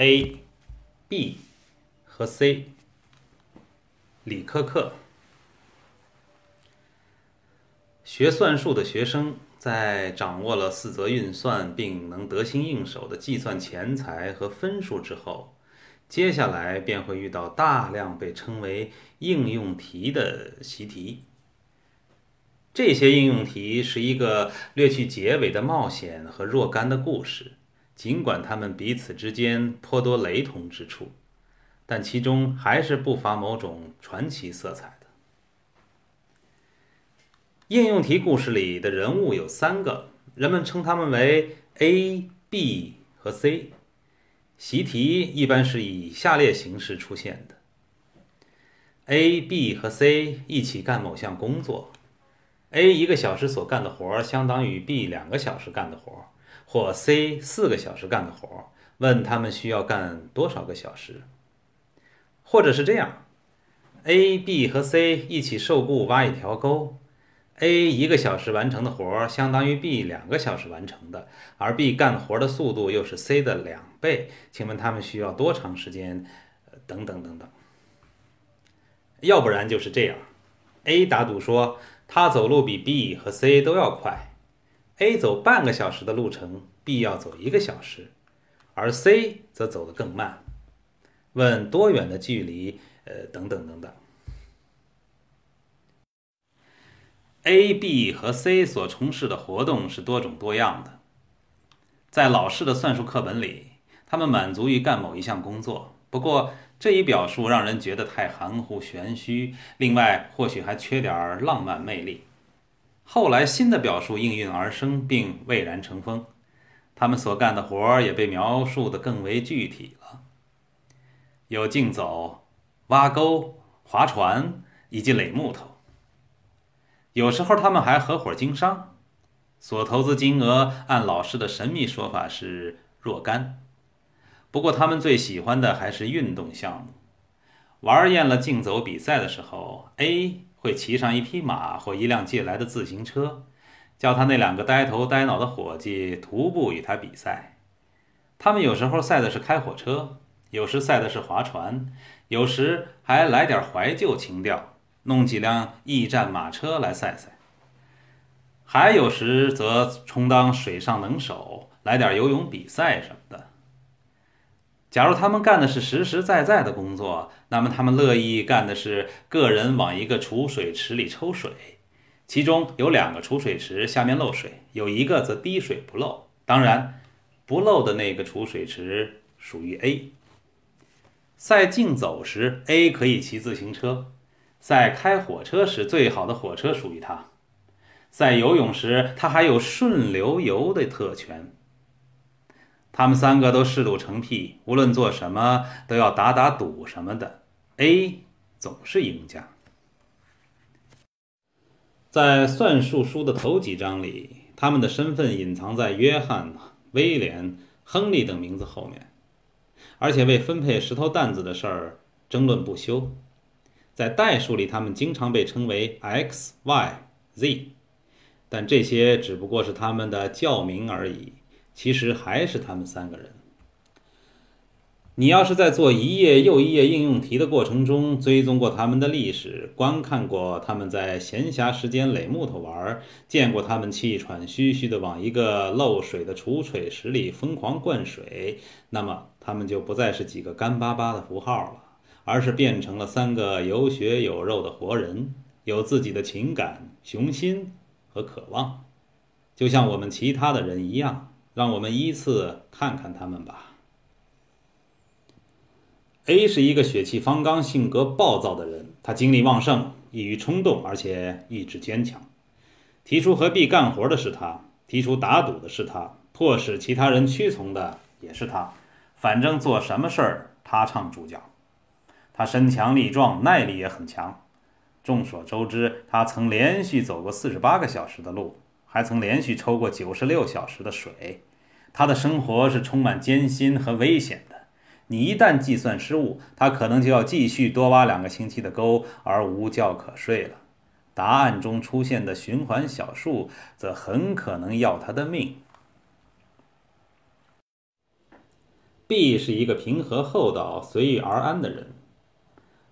A、B 和 C。李克克，学算术的学生在掌握了四则运算并能得心应手的计算钱财和分数之后，接下来便会遇到大量被称为应用题的习题。这些应用题是一个略去结尾的冒险和若干的故事，尽管他们彼此之间颇多雷同之处。但其中还是不乏某种传奇色彩的。应用题故事里的人物有三个，人们称他们为 A、B 和 C。习题一般是以下列形式出现的：A、B 和 C 一起干某项工作，A 一个小时所干的活儿相当于 B 两个小时干的活儿，或 C 四个小时干的活，问他们需要干多少个小时。或者是这样，A、B 和 C 一起受雇挖一条沟，A 一个小时完成的活相当于 B 两个小时完成的，而 B 干活的速度又是 C 的两倍，请问他们需要多长时间？等等等等。要不然就是这样，A 打赌说他走路比 B 和 C 都要快，A 走半个小时的路程，B 要走一个小时，而 C 则走得更慢。问多远的距离？呃，等等等等。A、B 和 C 所从事的活动是多种多样的。在老式的算术课本里，他们满足于干某一项工作。不过这一表述让人觉得太含糊玄虚，另外或许还缺点浪漫魅力。后来新的表述应运而生，并蔚然成风。他们所干的活儿也被描述的更为具体了。有竞走、挖沟、划船以及垒木头。有时候他们还合伙经商，所投资金额按老师的神秘说法是若干。不过他们最喜欢的还是运动项目。玩厌了竞走比赛的时候，A 会骑上一匹马或一辆借来的自行车，叫他那两个呆头呆脑的伙计徒步与他比赛。他们有时候赛的是开火车。有时赛的是划船，有时还来点怀旧情调，弄几辆驿站马车来赛赛。还有时则充当水上能手，来点游泳比赛什么的。假如他们干的是实实在在的工作，那么他们乐意干的是个人往一个储水池里抽水，其中有两个储水池下面漏水，有一个则滴水不漏。当然，不漏的那个储水池属于 A。赛竞走时，A 可以骑自行车；赛开火车时，最好的火车属于他；赛游泳时，他还有顺流游的特权。他们三个都嗜赌成癖，无论做什么都要打打赌什么的。A 总是赢家。在算术书的头几章里，他们的身份隐藏在约翰、威廉、亨利等名字后面。而且为分配石头担子的事儿争论不休，在代数里，他们经常被称为 x、y、z，但这些只不过是他们的教名而已，其实还是他们三个人。你要是在做一页又一页应用题的过程中追踪过他们的历史，观看过他们在闲暇时间垒木头玩，见过他们气喘吁吁地往一个漏水的储水池里疯狂灌水，那么他们就不再是几个干巴巴的符号了，而是变成了三个有血有肉的活人，有自己的情感、雄心和渴望，就像我们其他的人一样。让我们依次看看他们吧。A 是一个血气方刚、性格暴躁的人，他精力旺盛，易于冲动，而且意志坚强。提出和 B 干活的是他，提出打赌的是他，迫使其他人屈从的也是他。反正做什么事儿，他唱主角。他身强力壮，耐力也很强。众所周知，他曾连续走过四十八个小时的路，还曾连续抽过九十六小时的水。他的生活是充满艰辛和危险的。你一旦计算失误，他可能就要继续多挖两个星期的沟，而无觉可睡了。答案中出现的循环小数，则很可能要他的命。B 是一个平和厚道、随遇而安的人，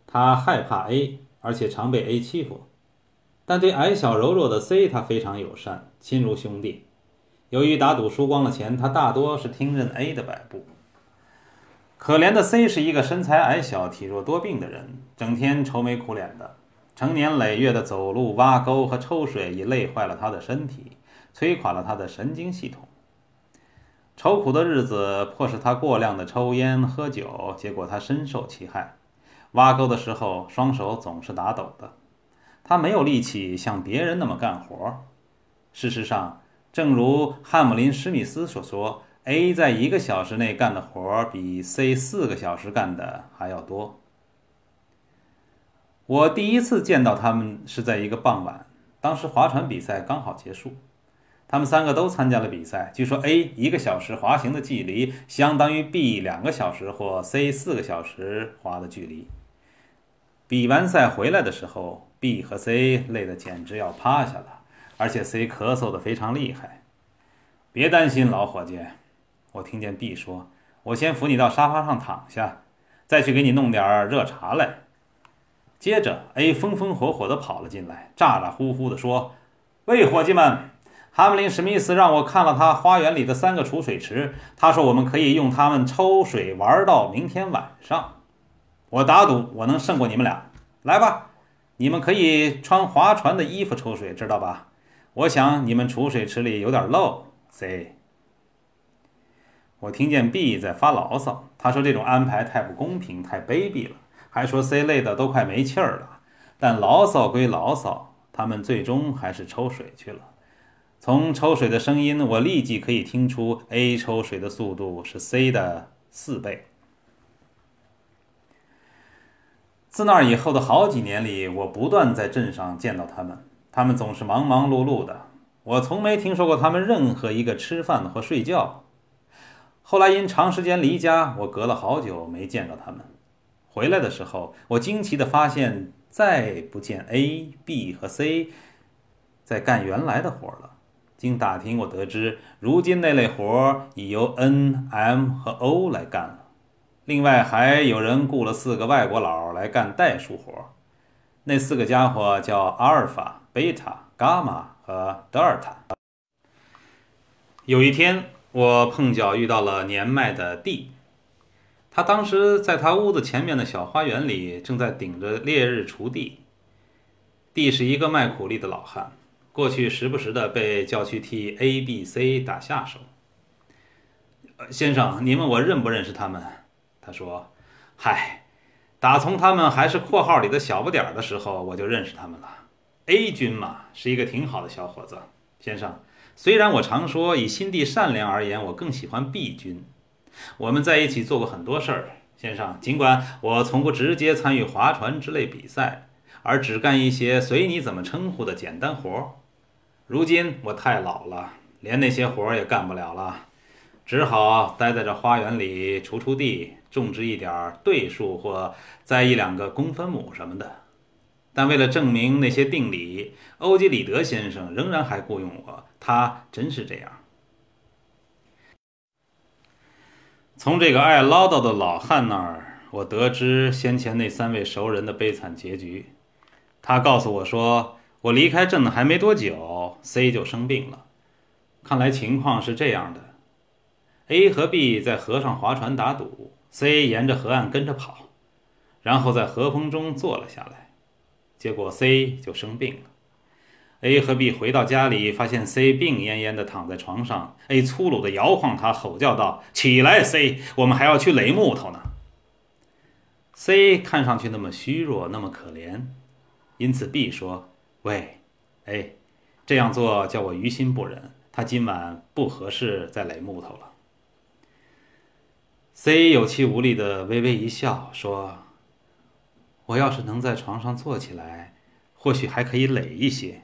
他害怕 A，而且常被 A 欺负。但对矮小柔弱的 C，他非常友善，亲如兄弟。由于打赌输光了钱，他大多是听任 A 的摆布。可怜的 C 是一个身材矮小、体弱多病的人，整天愁眉苦脸的，成年累月的走路、挖沟和抽水已累坏了他的身体，摧垮了他的神经系统。愁苦的日子迫使他过量的抽烟喝酒，结果他深受其害。挖沟的时候，双手总是打抖的。他没有力气像别人那么干活。事实上，正如汉姆林·史密斯所说，A 在一个小时内干的活比 C 四个小时干的还要多。我第一次见到他们是在一个傍晚，当时划船比赛刚好结束，他们三个都参加了比赛。据说 A 一个小时滑行的距离相当于 B 两个小时或 C 四个小时滑的距离。比完赛回来的时候。B 和 C 累得简直要趴下了，而且 C 咳嗽的非常厉害。别担心，老伙计，我听见 B 说：“我先扶你到沙发上躺下，再去给你弄点热茶来。”接着 A 风风火火地跑了进来，咋咋呼呼地说：“喂，伙计们，哈姆林·史密斯让我看了他花园里的三个储水池，他说我们可以用它们抽水玩到明天晚上。我打赌我能胜过你们俩，来吧。”你们可以穿划船的衣服抽水，知道吧？我想你们储水池里有点漏。C，我听见 B 在发牢骚，他说这种安排太不公平，太卑鄙了，还说 C 累得都快没气儿了。但牢骚归牢骚，他们最终还是抽水去了。从抽水的声音，我立即可以听出 A 抽水的速度是 C 的四倍。自那以后的好几年里，我不断在镇上见到他们。他们总是忙忙碌碌的，我从没听说过他们任何一个吃饭或睡觉。后来因长时间离家，我隔了好久没见到他们。回来的时候，我惊奇地发现，再不见 A、B 和 C 在干原来的活了。经打听，我得知，如今那类活已由 N、M 和 O 来干了。另外还有人雇了四个外国佬来干代数活，那四个家伙叫阿尔法、贝塔、伽马和德尔塔。有一天，我碰巧遇到了年迈的 D，他当时在他屋子前面的小花园里，正在顶着烈日锄地。D 是一个卖苦力的老汉，过去时不时的被叫去替 A、B、C 打下手。先生，您问我认不认识他们？他说：“嗨，打从他们还是括号里的小不点儿的时候，我就认识他们了。A 君嘛，是一个挺好的小伙子，先生。虽然我常说以心地善良而言，我更喜欢 B 君。我们在一起做过很多事儿，先生。尽管我从不直接参与划船之类比赛，而只干一些随你怎么称呼的简单活儿。如今我太老了，连那些活儿也干不了了。”只好待在这花园里锄锄地，种植一点对数或栽一两个公分母什么的。但为了证明那些定理，欧几里得先生仍然还雇佣我。他真是这样。从这个爱唠叨的老汉那儿，我得知先前那三位熟人的悲惨结局。他告诉我说，我离开镇子还没多久，C 就生病了。看来情况是这样的。A 和 B 在河上划船打赌，C 沿着河岸跟着跑，然后在河风中坐了下来，结果 C 就生病了。A 和 B 回到家里，发现 C 病恹恹地躺在床上，A 粗鲁地摇晃他，吼叫道：“起来，C，我们还要去垒木头呢。”C 看上去那么虚弱，那么可怜，因此 B 说：“喂，A，这样做叫我于心不忍。他今晚不合适再垒木头了。” C 有气无力的微微一笑，说：“我要是能在床上坐起来，或许还可以垒一些。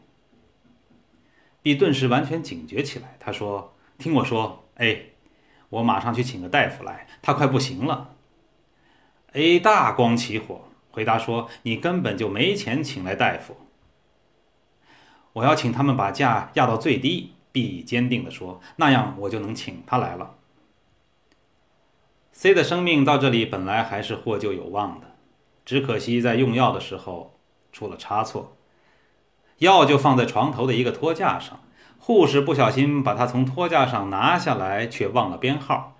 ”B 顿时完全警觉起来，他说：“听我说，A，我马上去请个大夫来，他快不行了。”A 大光起火，回答说：“你根本就没钱请来大夫。”我要请他们把价压到最低。”B 坚定地说：“那样我就能请他来了。” C 的生命到这里本来还是获救有望的，只可惜在用药的时候出了差错，药就放在床头的一个托架上，护士不小心把它从托架上拿下来，却忘了编号。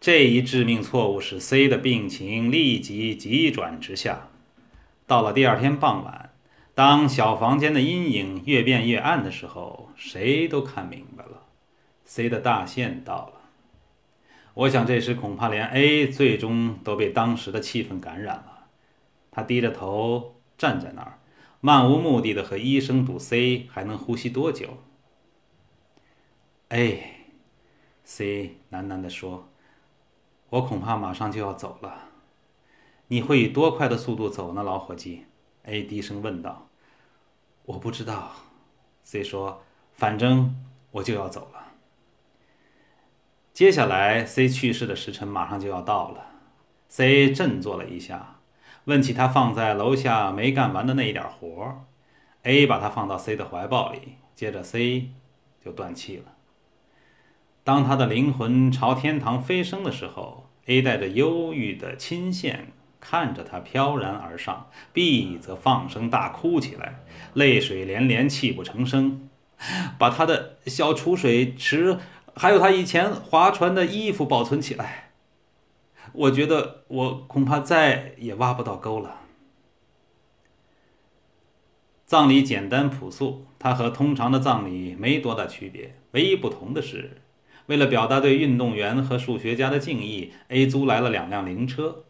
这一致命错误使 C 的病情立即急转直下。到了第二天傍晚，当小房间的阴影越变越暗的时候，谁都看明白了，C 的大限到了。我想这时恐怕连 A 最终都被当时的气氛感染了。他低着头站在那儿，漫无目的的和医生赌 C 还能呼吸多久。A，C 喃喃地说：“我恐怕马上就要走了。你会以多快的速度走呢，老伙计？”A 低声问道。“我不知道。”C 说：“反正我就要走了。”接下来，C 去世的时辰马上就要到了。C 振作了一下，问起他放在楼下没干完的那一点活。A 把他放到 C 的怀抱里，接着 C 就断气了。当他的灵魂朝天堂飞升的时候，A 带着忧郁的亲线看着他飘然而上，B 则放声大哭起来，泪水连连，泣不成声，把他的小储水池。还有他以前划船的衣服保存起来。我觉得我恐怕再也挖不到沟了。葬礼简单朴素，它和通常的葬礼没多大区别。唯一不同的是，为了表达对运动员和数学家的敬意，A 租来了两辆灵车，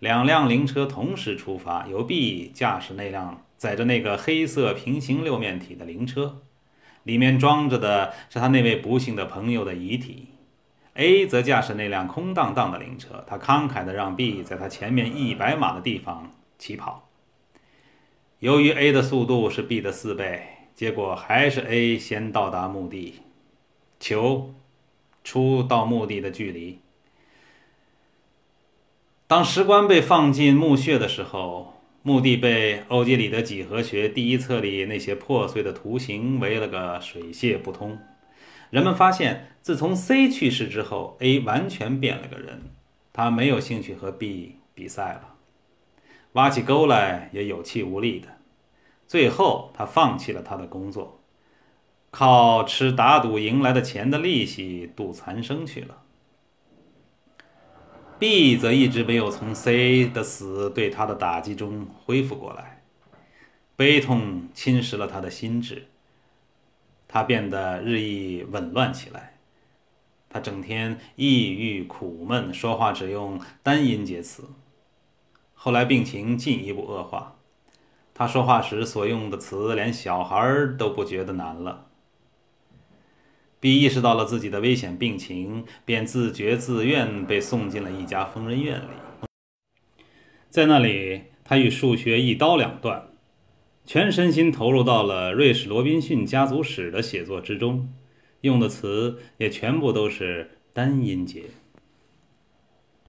两辆灵车同时出发，由 B 驾驶那辆载着那个黑色平行六面体的灵车。里面装着的是他那位不幸的朋友的遗体，A 则驾驶那辆空荡荡的灵车，他慷慨地让 B 在他前面一百码的地方起跑。由于 A 的速度是 B 的四倍，结果还是 A 先到达墓地，球出到墓地的距离。当石棺被放进墓穴的时候。墓地被欧几里得几何学第一册里那些破碎的图形围了个水泄不通。人们发现，自从 C 去世之后，A 完全变了个人。他没有兴趣和 B 比赛了，挖起沟来也有气无力的。最后，他放弃了他的工作，靠吃打赌赢来的钱的利息度残生去了。B 则一直没有从 C 的死对他的打击中恢复过来，悲痛侵蚀了他的心智，他变得日益紊乱起来。他整天抑郁苦闷，说话只用单音节词。后来病情进一步恶化，他说话时所用的词连小孩都不觉得难了。B 意识到了自己的危险病情，便自觉自愿被送进了一家疯人院里。在那里，他与数学一刀两断，全身心投入到了瑞士罗宾逊家族史的写作之中，用的词也全部都是单音节。